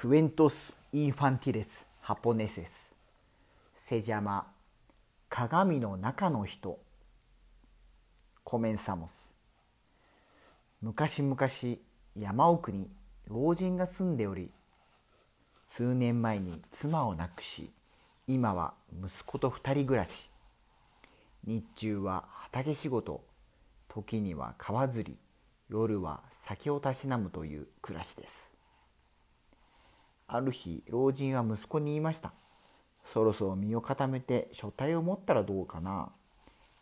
クエントス・インファンティレス・ハポネセスセジャマ鏡の中の人コメンサモス昔々山奥に老人が住んでおり数年前に妻を亡くし今は息子と二人暮らし日中は畑仕事時には川釣り夜は酒をたしなむという暮らしですある日老人は息子に言いましたそろそろ身を固めて書体を持ったらどうかな。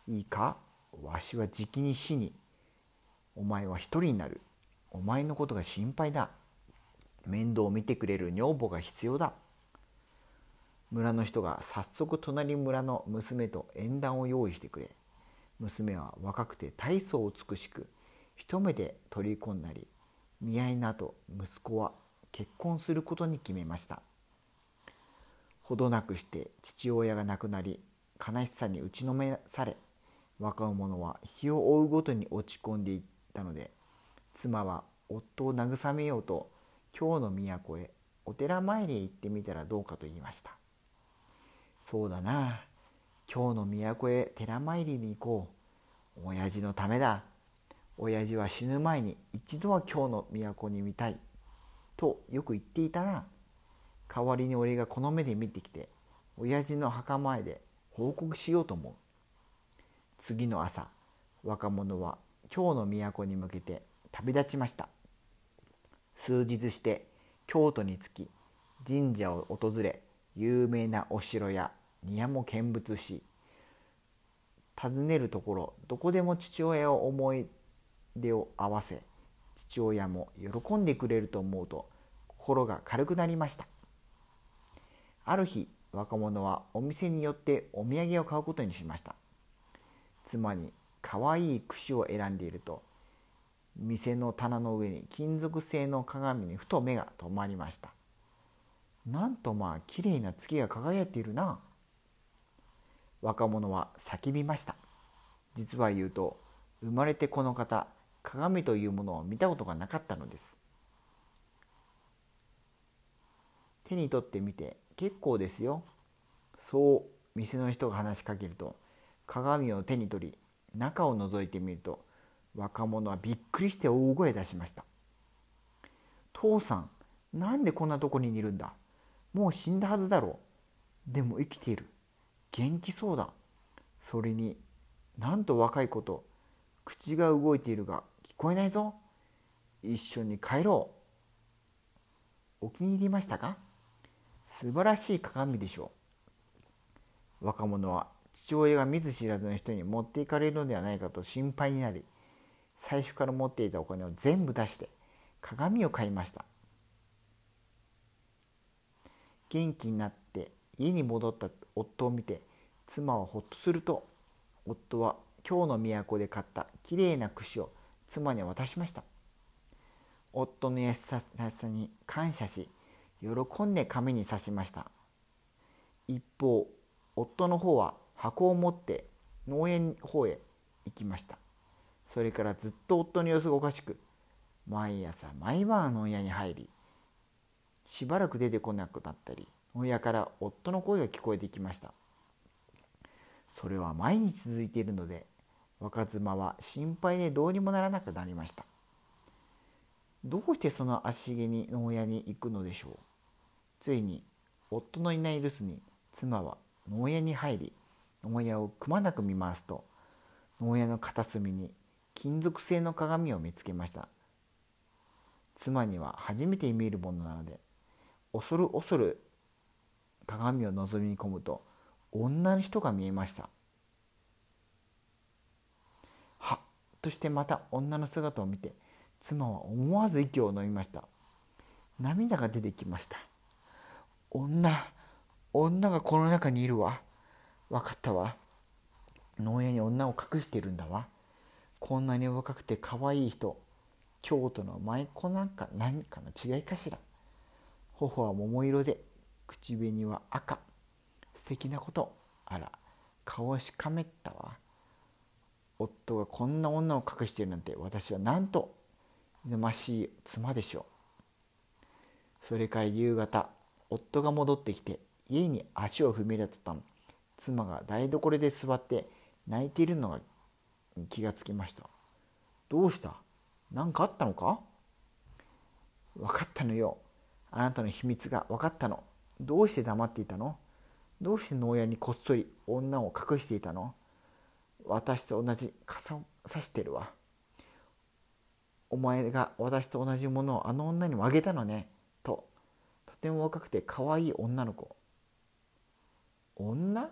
いいか？わしはじきに死に。お前は一人になる。お前のことが心配だ。面倒を見てくれる女房が必要だ。村の人が早速隣村の娘と縁談を用意してくれ。娘は若くて大層美しく一目で取り込んだり見合いの後息子は結婚することに決めました。ほどなくして父親が亡くなり悲しさに打ちのめされ若者は日を追うごとに落ち込んでいったので妻は夫を慰めようと京の都へお寺参りへ行ってみたらどうかと言いました。そうだな京の都へ寺参りに行こう。親父のためだ。親父は死ぬ前に一度は京の都に見たい。とよく言っていたな代わりに俺がこの目で見てきて親父の墓前で報告しようと思う。次の朝若者は京の都に向けて旅立ちました。数日して京都に着き神社を訪れ有名なお城や庭も見物し訪ねるところどこでも父親を思い出を合わせ父親も喜んでくれると思うと心が軽くなりました。ある日若者はお店によってお土産を買うことにしました。妻にかわいい櫛を選んでいると店の棚の上に金属製の鏡にふと目が止まりました。なんとまあきれいな月が輝いているな。若者は叫びました。実は言うと生まれてこの方鏡というものを見たことがなかったのです。手に取ってみて結構ですよ。そう店の人が話しかけると鏡を手に取り中を覗いてみると若者はびっくりして大声出しました「父さんなんでこんなとこにいるんだ？もう死んだはずだろう。でも生きている。元気そうだ。それになんと若い子と口が動いているがこえないぞ。一緒に帰ろう。お気に入りましたか？素晴らしい鏡でしょう。若者は父親が見ず知らずの人に持っていかれるのではないかと心配になり財布から持っていたお金を全部出して鏡を買いました。元気になって家に戻った夫を見て妻はほっとすると夫は京の都で買ったきれいな櫛を妻に渡しました。夫の優しさに感謝し喜んで紙に刺しました。一方夫の方は箱を持って農園の方へ行きました。それからずっと夫の様子がおかしく毎朝毎晩農園に入りしばらく出てこなくなったり農家から夫の声が聞こえてきました。それは毎日続いているので若妻は心配でどうにもならなくなりました。どうしてその足毛に農家に行くのでしょう？ついに夫のいない留守に妻は農家に入り農家をくまなく見回すと農家の片隅に金属製の鏡を見つけました。妻には初めて見えるものなので恐る恐る鏡を覗み込むと女の人が見えました。としてまた女の姿を見て妻は思わず息を飲みました。涙が出てきました。女女がこの中にいるわ。分かったわ。農園に女を隠してるんだわ。こんなに若くて可愛い人。京都の舞妓なんか何かの違いかしら。頬は桃色で口紅は赤。素敵なこと。あら顔をしかめったわ。夫がこんな女を隠しているなんて私はなんとぬましい妻でしょう。それから夕方夫が戻ってきて家に足を踏み入れたの。妻が台所で座って泣いているのが気がつきました。どうした？何かあったのか？分かったのよ。あなたの秘密が分かったの。どうして黙っていたの？どうして農園にこっそり女を隠していたの？私と同じ傘を差してるわ。お前が私と同じものをあの女にもあげたのね。と。とても若くて可愛い女の子。女？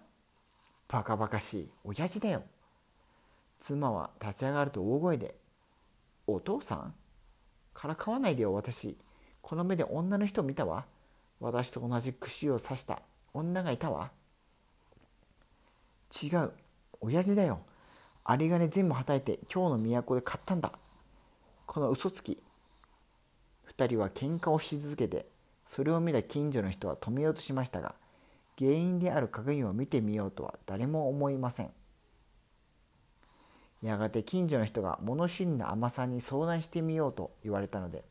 バカバカしい。親父だよ。妻は立ち上がると大声で「お父さん？からかわないでよ私。この目で女の人を見たわ。私と同じ串を刺した女がいたわ。違う。親父だよ。有り金全部はたいて今日の都で買ったんだ。この嘘つき。2人は喧嘩をし続けてそれを見た近所の人は止めようとしましたが原因である鏡を見てみようとは誰も思いません。やがて近所の人が物知りの尼さんに相談してみようと言われたので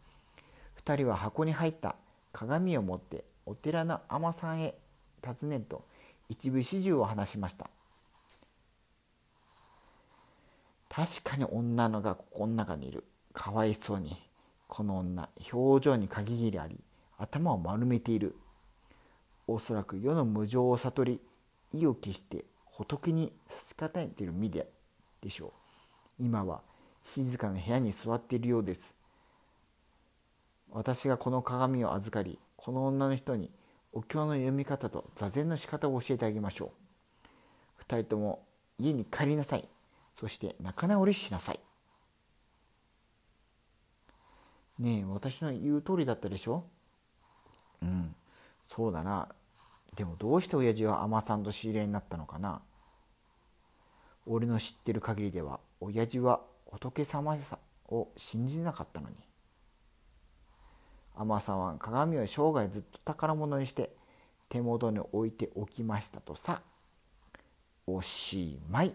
2人は箱に入った鏡を持ってお寺の尼さんへ訪ねると一部始終を話しました。確かに女のがここの中にいる。かわいそうに。この女表情に限りあり頭を丸めている。おそらく世の無常を悟り意を決して仏に差し方えている身ででしょう。今は静かな部屋に座っているようです。私がこの鏡を預かりこの女の人にお経の読み方と座禅の仕方を教えてあげましょう。2人とも家に帰りなさい。そして仲直りしなさい。ねえ私の言う通りだったでしょ？うん。そうだな。でもどうして親父は海さんと知り合いになったのかな？俺の知ってる限りでは親父は仏様を信じなかったのに。海さんは鏡を生涯ずっと宝物にして手元に置いておきましたとさ。おしまい。